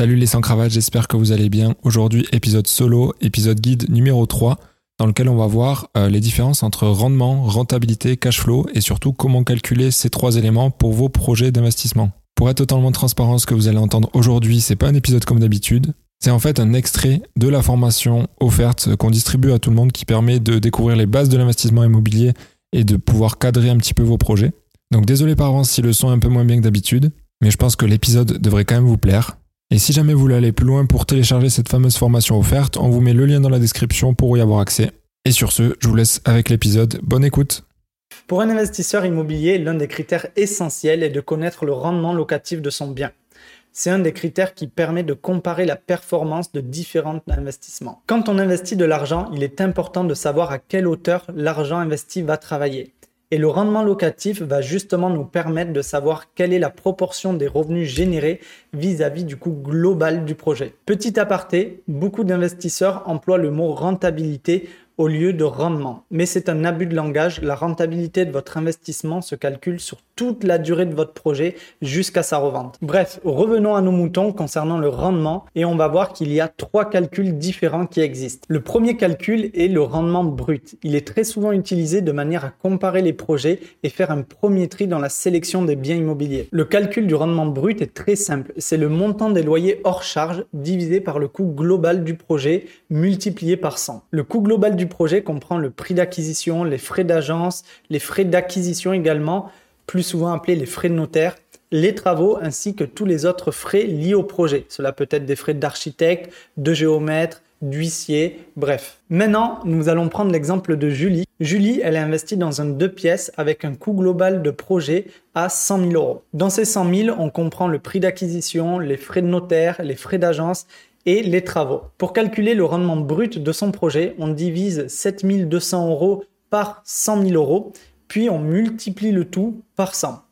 Salut les sans cravates, j'espère que vous allez bien. Aujourd'hui, épisode solo, épisode guide numéro 3, dans lequel on va voir euh, les différences entre rendement, rentabilité, cash flow et surtout comment calculer ces trois éléments pour vos projets d'investissement. Pour être totalement transparent, ce que vous allez entendre aujourd'hui, c'est pas un épisode comme d'habitude. C'est en fait un extrait de la formation offerte qu'on distribue à tout le monde qui permet de découvrir les bases de l'investissement immobilier et de pouvoir cadrer un petit peu vos projets. Donc désolé par avance si le son est un peu moins bien que d'habitude, mais je pense que l'épisode devrait quand même vous plaire. Et si jamais vous voulez aller plus loin pour télécharger cette fameuse formation offerte, on vous met le lien dans la description pour y avoir accès. Et sur ce, je vous laisse avec l'épisode. Bonne écoute Pour un investisseur immobilier, l'un des critères essentiels est de connaître le rendement locatif de son bien. C'est un des critères qui permet de comparer la performance de différents investissements. Quand on investit de l'argent, il est important de savoir à quelle hauteur l'argent investi va travailler. Et le rendement locatif va justement nous permettre de savoir quelle est la proportion des revenus générés vis-à-vis du coût global du projet. Petit aparté, beaucoup d'investisseurs emploient le mot rentabilité au lieu de rendement. Mais c'est un abus de langage. La rentabilité de votre investissement se calcule sur toute la durée de votre projet jusqu'à sa revente. Bref, revenons à nos moutons concernant le rendement et on va voir qu'il y a trois calculs différents qui existent. Le premier calcul est le rendement brut. Il est très souvent utilisé de manière à comparer les projets et faire un premier tri dans la sélection des biens immobiliers. Le calcul du rendement brut est très simple. C'est le montant des loyers hors charge divisé par le coût global du projet multiplié par 100. Le coût global du projet comprend le prix d'acquisition, les frais d'agence, les frais d'acquisition également, plus souvent appelés les frais de notaire, les travaux ainsi que tous les autres frais liés au projet. Cela peut être des frais d'architecte, de géomètre, d'huissier, bref. Maintenant, nous allons prendre l'exemple de Julie. Julie, elle a investi dans un deux pièces avec un coût global de projet à 100 000 euros. Dans ces 100 000, on comprend le prix d'acquisition, les frais de notaire, les frais d'agence et les travaux. Pour calculer le rendement brut de son projet, on divise 7200 euros par 100 000 euros, puis on multiplie le tout par 100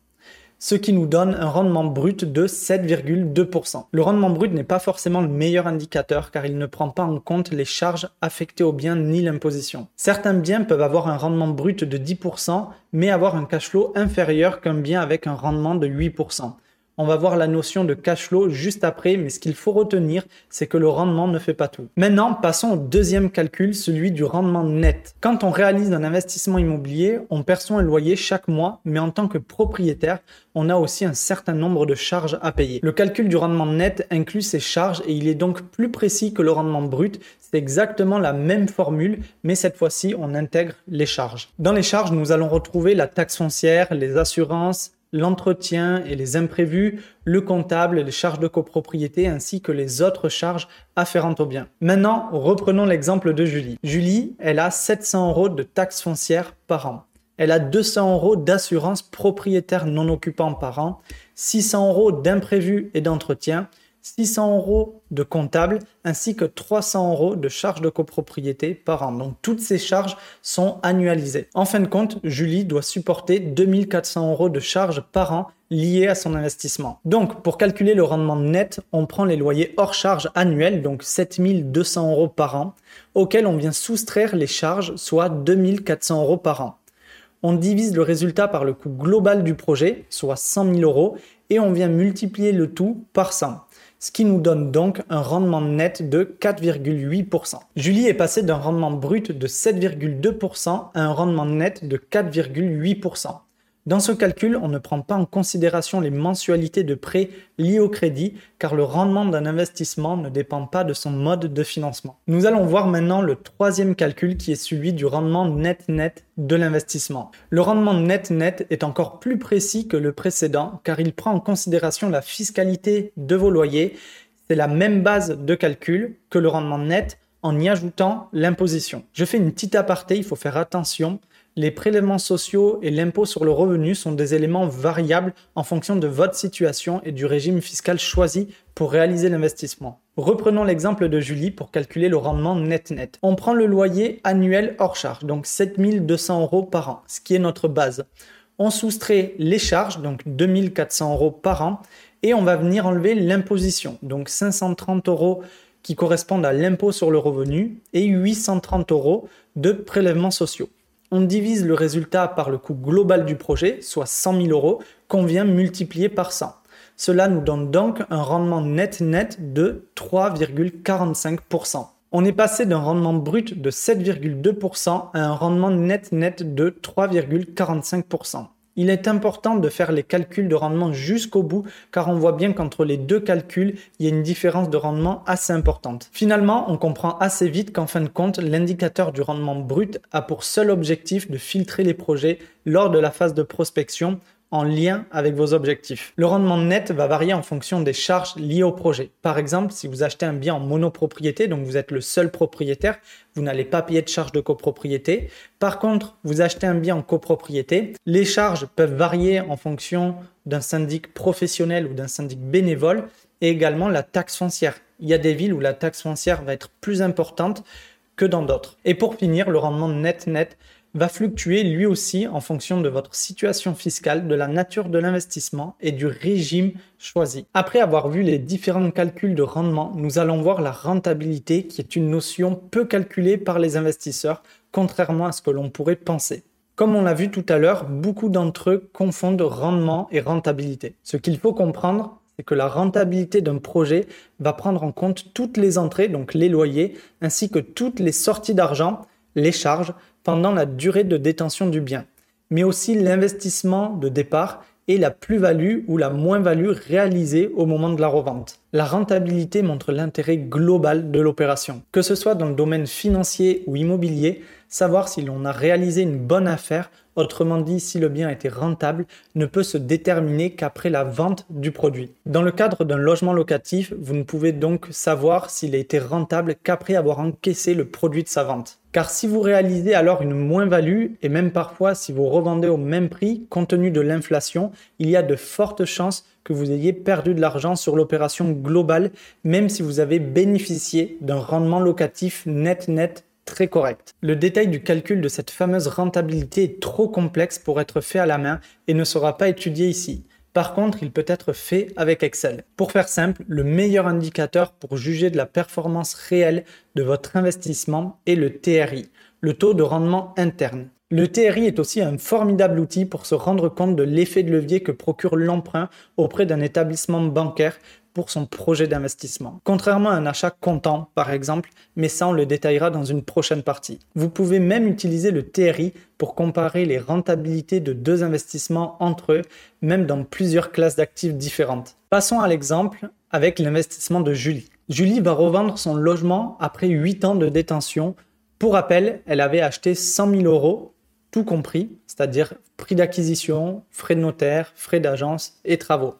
ce qui nous donne un rendement brut de 7,2%. Le rendement brut n'est pas forcément le meilleur indicateur car il ne prend pas en compte les charges affectées au bien ni l'imposition. Certains biens peuvent avoir un rendement brut de 10% mais avoir un cash flow inférieur qu'un bien avec un rendement de 8%. On va voir la notion de cash flow juste après, mais ce qu'il faut retenir, c'est que le rendement ne fait pas tout. Maintenant, passons au deuxième calcul, celui du rendement net. Quand on réalise un investissement immobilier, on perçoit un loyer chaque mois, mais en tant que propriétaire, on a aussi un certain nombre de charges à payer. Le calcul du rendement net inclut ces charges et il est donc plus précis que le rendement brut. C'est exactement la même formule, mais cette fois-ci, on intègre les charges. Dans les charges, nous allons retrouver la taxe foncière, les assurances, l'entretien et les imprévus, le comptable, les charges de copropriété ainsi que les autres charges afférentes au bien. Maintenant, reprenons l'exemple de Julie. Julie, elle a 700 euros de taxes foncières par an. Elle a 200 euros d'assurance propriétaire non occupant par an, 600 euros d'imprévus et d'entretien, 600 euros de comptable ainsi que 300 euros de charges de copropriété par an. Donc toutes ces charges sont annualisées. En fin de compte, Julie doit supporter 2400 euros de charges par an liées à son investissement. Donc pour calculer le rendement net, on prend les loyers hors charges annuels, donc 7200 euros par an, auxquels on vient soustraire les charges, soit 2400 euros par an. On divise le résultat par le coût global du projet, soit 100 000 euros, et on vient multiplier le tout par 100 ce qui nous donne donc un rendement net de 4,8%. Julie est passée d'un rendement brut de 7,2% à un rendement net de 4,8%. Dans ce calcul, on ne prend pas en considération les mensualités de prêt liées au crédit, car le rendement d'un investissement ne dépend pas de son mode de financement. Nous allons voir maintenant le troisième calcul qui est celui du rendement net-net de l'investissement. Le rendement net-net est encore plus précis que le précédent, car il prend en considération la fiscalité de vos loyers. C'est la même base de calcul que le rendement net en y ajoutant l'imposition. Je fais une petite aparté, il faut faire attention les prélèvements sociaux et l'impôt sur le revenu sont des éléments variables en fonction de votre situation et du régime fiscal choisi pour réaliser l'investissement. Reprenons l'exemple de Julie pour calculer le rendement net-net. On prend le loyer annuel hors charge, donc 7200 euros par an, ce qui est notre base. On soustrait les charges, donc 2400 euros par an, et on va venir enlever l'imposition, donc 530 euros qui correspondent à l'impôt sur le revenu et 830 euros de prélèvements sociaux on divise le résultat par le coût global du projet, soit 100 000 euros, qu'on vient multiplier par 100. Cela nous donne donc un rendement net-net de 3,45%. On est passé d'un rendement brut de 7,2% à un rendement net-net de 3,45% il est important de faire les calculs de rendement jusqu'au bout car on voit bien qu'entre les deux calculs, il y a une différence de rendement assez importante. Finalement, on comprend assez vite qu'en fin de compte, l'indicateur du rendement brut a pour seul objectif de filtrer les projets lors de la phase de prospection en lien avec vos objectifs. Le rendement net va varier en fonction des charges liées au projet. Par exemple, si vous achetez un bien en monopropriété, donc vous êtes le seul propriétaire, vous n'allez pas payer de charges de copropriété. Par contre, vous achetez un bien en copropriété, les charges peuvent varier en fonction d'un syndic professionnel ou d'un syndic bénévole et également la taxe foncière. Il y a des villes où la taxe foncière va être plus importante que dans d'autres. Et pour finir, le rendement net-net va fluctuer lui aussi en fonction de votre situation fiscale, de la nature de l'investissement et du régime choisi. Après avoir vu les différents calculs de rendement, nous allons voir la rentabilité qui est une notion peu calculée par les investisseurs, contrairement à ce que l'on pourrait penser. Comme on l'a vu tout à l'heure, beaucoup d'entre eux confondent rendement et rentabilité. Ce qu'il faut comprendre, c'est que la rentabilité d'un projet va prendre en compte toutes les entrées, donc les loyers, ainsi que toutes les sorties d'argent, les charges, pendant la durée de détention du bien, mais aussi l'investissement de départ et la plus-value ou la moins-value réalisée au moment de la revente. La rentabilité montre l'intérêt global de l'opération. Que ce soit dans le domaine financier ou immobilier, savoir si l'on a réalisé une bonne affaire, autrement dit si le bien était rentable, ne peut se déterminer qu'après la vente du produit. Dans le cadre d'un logement locatif, vous ne pouvez donc savoir s'il a été rentable qu'après avoir encaissé le produit de sa vente. Car si vous réalisez alors une moins-value, et même parfois si vous revendez au même prix, compte tenu de l'inflation, il y a de fortes chances que vous ayez perdu de l'argent sur l'opération globale, même si vous avez bénéficié d'un rendement locatif net-net très correct. Le détail du calcul de cette fameuse rentabilité est trop complexe pour être fait à la main et ne sera pas étudié ici. Par contre, il peut être fait avec Excel. Pour faire simple, le meilleur indicateur pour juger de la performance réelle de votre investissement est le TRI, le taux de rendement interne. Le TRI est aussi un formidable outil pour se rendre compte de l'effet de levier que procure l'emprunt auprès d'un établissement bancaire pour son projet d'investissement. Contrairement à un achat comptant, par exemple, mais ça on le détaillera dans une prochaine partie. Vous pouvez même utiliser le TRI pour comparer les rentabilités de deux investissements entre eux, même dans plusieurs classes d'actifs différentes. Passons à l'exemple avec l'investissement de Julie. Julie va revendre son logement après 8 ans de détention. Pour rappel, elle avait acheté 100 000 euros, tout compris, c'est-à-dire prix d'acquisition, frais de notaire, frais d'agence et travaux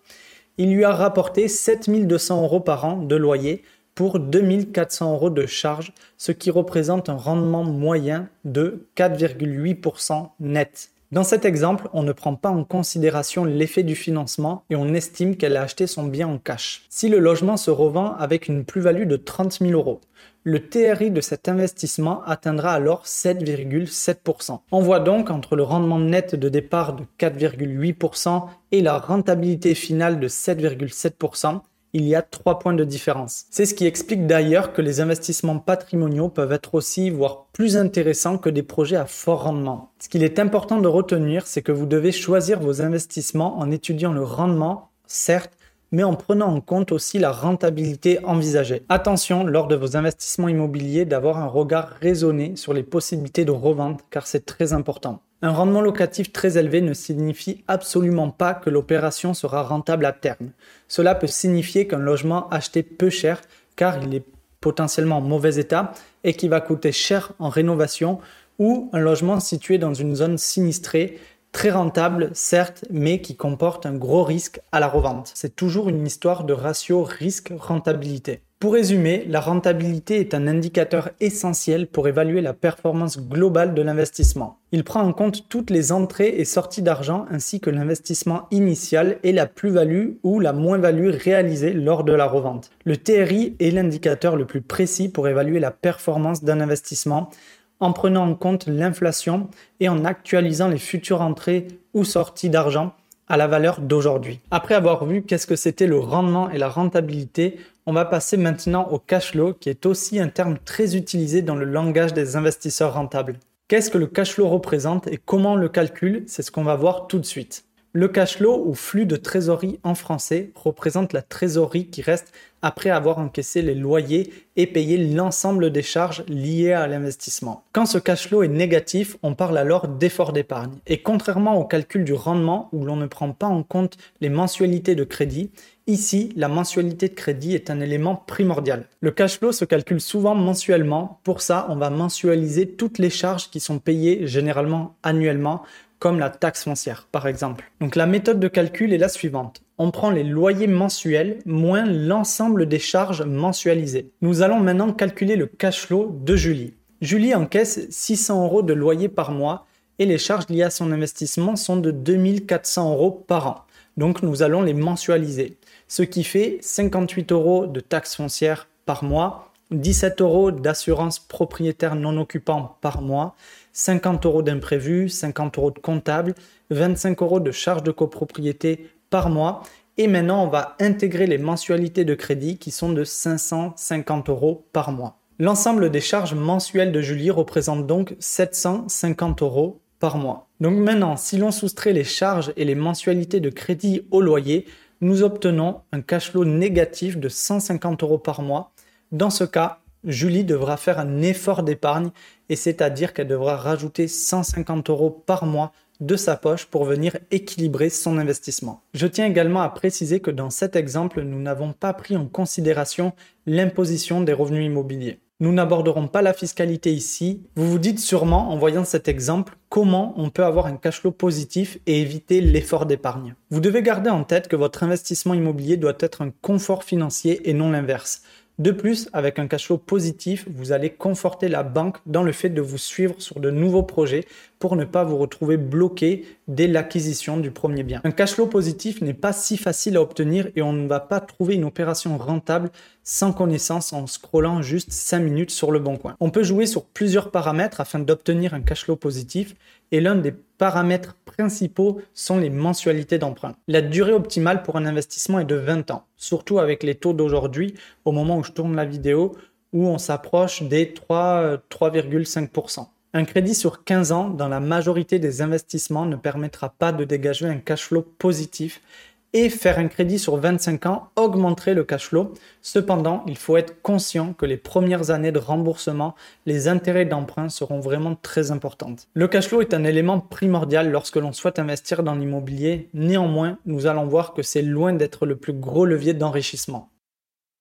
il lui a rapporté 7200 euros par an de loyer pour 2400 euros de charges, ce qui représente un rendement moyen de 4,8% net. Dans cet exemple, on ne prend pas en considération l'effet du financement et on estime qu'elle a acheté son bien en cash. Si le logement se revend avec une plus-value de 30 000 euros, le TRI de cet investissement atteindra alors 7,7%. On voit donc entre le rendement net de départ de 4,8% et la rentabilité finale de 7,7%, il y a trois points de différence. C'est ce qui explique d'ailleurs que les investissements patrimoniaux peuvent être aussi, voire plus intéressants que des projets à fort rendement. Ce qu'il est important de retenir, c'est que vous devez choisir vos investissements en étudiant le rendement, certes, mais en prenant en compte aussi la rentabilité envisagée. Attention lors de vos investissements immobiliers d'avoir un regard raisonné sur les possibilités de revente car c'est très important. Un rendement locatif très élevé ne signifie absolument pas que l'opération sera rentable à terme. Cela peut signifier qu'un logement acheté peu cher car il est potentiellement en mauvais état et qui va coûter cher en rénovation ou un logement situé dans une zone sinistrée très rentable, certes, mais qui comporte un gros risque à la revente. C'est toujours une histoire de ratio risque-rentabilité. Pour résumer, la rentabilité est un indicateur essentiel pour évaluer la performance globale de l'investissement. Il prend en compte toutes les entrées et sorties d'argent ainsi que l'investissement initial et la plus-value ou la moins-value réalisée lors de la revente. Le TRI est l'indicateur le plus précis pour évaluer la performance d'un investissement en prenant en compte l'inflation et en actualisant les futures entrées ou sorties d'argent à la valeur d'aujourd'hui. Après avoir vu qu'est-ce que c'était le rendement et la rentabilité, on va passer maintenant au cash flow qui est aussi un terme très utilisé dans le langage des investisseurs rentables. Qu'est-ce que le cash flow représente et comment on le calcule? C'est ce qu'on va voir tout de suite. Le cash flow ou flux de trésorerie en français représente la trésorerie qui reste après avoir encaissé les loyers et payé l'ensemble des charges liées à l'investissement. Quand ce cash flow est négatif, on parle alors d'effort d'épargne. Et contrairement au calcul du rendement où l'on ne prend pas en compte les mensualités de crédit, ici la mensualité de crédit est un élément primordial. Le cash flow se calcule souvent mensuellement. Pour ça, on va mensualiser toutes les charges qui sont payées généralement annuellement comme la taxe foncière par exemple. Donc la méthode de calcul est la suivante. On prend les loyers mensuels moins l'ensemble des charges mensualisées. Nous allons maintenant calculer le cash flow de Julie. Julie encaisse 600 euros de loyer par mois et les charges liées à son investissement sont de 2400 euros par an. Donc nous allons les mensualiser. Ce qui fait 58 euros de taxe foncière par mois, 17 euros d'assurance propriétaire non occupant par mois, 50 euros d'imprévu, 50 euros de comptable, 25 euros de charges de copropriété par mois. Et maintenant, on va intégrer les mensualités de crédit qui sont de 550 euros par mois. L'ensemble des charges mensuelles de Julie représente donc 750 euros par mois. Donc maintenant, si l'on soustrait les charges et les mensualités de crédit au loyer, nous obtenons un cash flow négatif de 150 euros par mois. Dans ce cas, Julie devra faire un effort d'épargne et c'est-à-dire qu'elle devra rajouter 150 euros par mois de sa poche pour venir équilibrer son investissement. Je tiens également à préciser que dans cet exemple, nous n'avons pas pris en considération l'imposition des revenus immobiliers. Nous n'aborderons pas la fiscalité ici. Vous vous dites sûrement, en voyant cet exemple, comment on peut avoir un cash flow positif et éviter l'effort d'épargne. Vous devez garder en tête que votre investissement immobilier doit être un confort financier et non l'inverse. De plus, avec un cash flow positif, vous allez conforter la banque dans le fait de vous suivre sur de nouveaux projets pour ne pas vous retrouver bloqué dès l'acquisition du premier bien. Un cash flow positif n'est pas si facile à obtenir et on ne va pas trouver une opération rentable sans connaissance en scrollant juste 5 minutes sur le bon coin. On peut jouer sur plusieurs paramètres afin d'obtenir un cash flow positif et l'un des paramètres principaux sont les mensualités d'emprunt. La durée optimale pour un investissement est de 20 ans, surtout avec les taux d'aujourd'hui au moment où je tourne la vidéo où on s'approche des 3, 3,5%. Un crédit sur 15 ans dans la majorité des investissements ne permettra pas de dégager un cash flow positif et faire un crédit sur 25 ans augmenterait le cash flow. Cependant, il faut être conscient que les premières années de remboursement, les intérêts d'emprunt seront vraiment très importantes. Le cash flow est un élément primordial lorsque l'on souhaite investir dans l'immobilier. Néanmoins, nous allons voir que c'est loin d'être le plus gros levier d'enrichissement.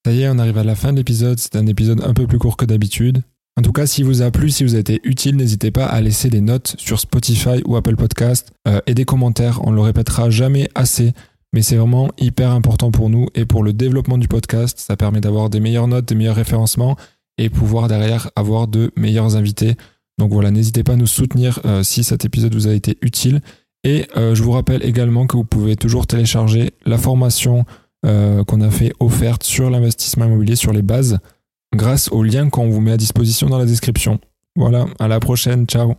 Ça y est, on arrive à la fin de l'épisode. C'est un épisode un peu plus court que d'habitude. En tout cas, si vous a plu, si vous a été utile, n'hésitez pas à laisser des notes sur Spotify ou Apple Podcast euh, et des commentaires. On le répétera jamais assez mais c'est vraiment hyper important pour nous et pour le développement du podcast. Ça permet d'avoir des meilleures notes, des meilleurs référencements et pouvoir derrière avoir de meilleurs invités. Donc voilà, n'hésitez pas à nous soutenir euh, si cet épisode vous a été utile. Et euh, je vous rappelle également que vous pouvez toujours télécharger la formation euh, qu'on a fait offerte sur l'investissement immobilier sur les bases grâce au lien qu'on vous met à disposition dans la description. Voilà, à la prochaine, ciao